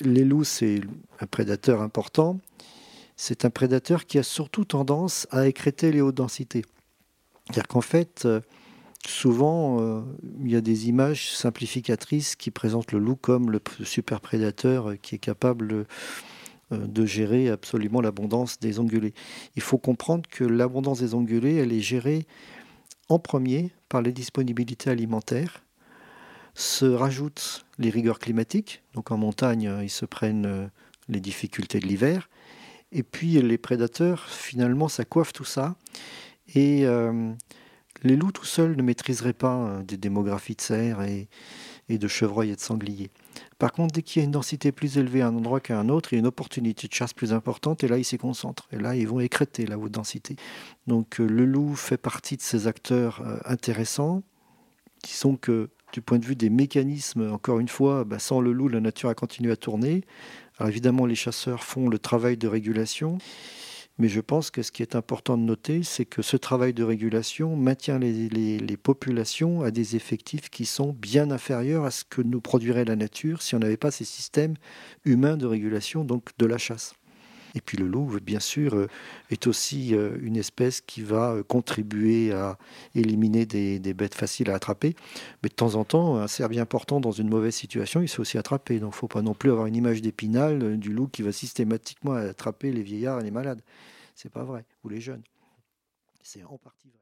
les loups, c'est un prédateur important. C'est un prédateur qui a surtout tendance à écréter les hautes densités. C'est-à-dire qu'en fait, euh, souvent, euh, il y a des images simplificatrices qui présentent le loup comme le super prédateur qui est capable de gérer absolument l'abondance des ongulés. Il faut comprendre que l'abondance des ongulés, elle est gérée en premier par les disponibilités alimentaires se rajoutent les rigueurs climatiques. Donc en montagne, ils se prennent euh, les difficultés de l'hiver. Et puis les prédateurs, finalement, ça coiffe tout ça. Et euh, les loups tout seuls ne maîtriseraient pas euh, des démographies de cerfs et, de chevreuils et de sangliers. Par contre, dès qu'il y a une densité plus élevée à un endroit qu'à un autre, il y a une opportunité de chasse plus importante et là, ils s'y concentrent. Et là, ils vont écréter la haute densité. Donc le loup fait partie de ces acteurs intéressants qui sont que du point de vue des mécanismes, encore une fois, bah, sans le loup, la nature a continué à tourner. Alors évidemment, les chasseurs font le travail de régulation, mais je pense que ce qui est important de noter, c'est que ce travail de régulation maintient les, les, populations à des effectifs qui sont bien inférieurs à ce que nous produirait la nature si on n'avait pas ces systèmes humains de régulation, donc de la chasse. Et puis le loup, bien sûr, euh, est aussi euh, une espèce qui va euh, contribuer à éliminer des, bêtes faciles à attraper. Mais de temps en temps, un cerf bien portant dans une mauvaise situation, il se fait aussi attraper. Donc il ne faut pas non plus avoir une image d'épinal du loup qui va systématiquement attraper les vieillards et les malades. C'est pas vrai, ou les jeunes. C'est en partie vrai.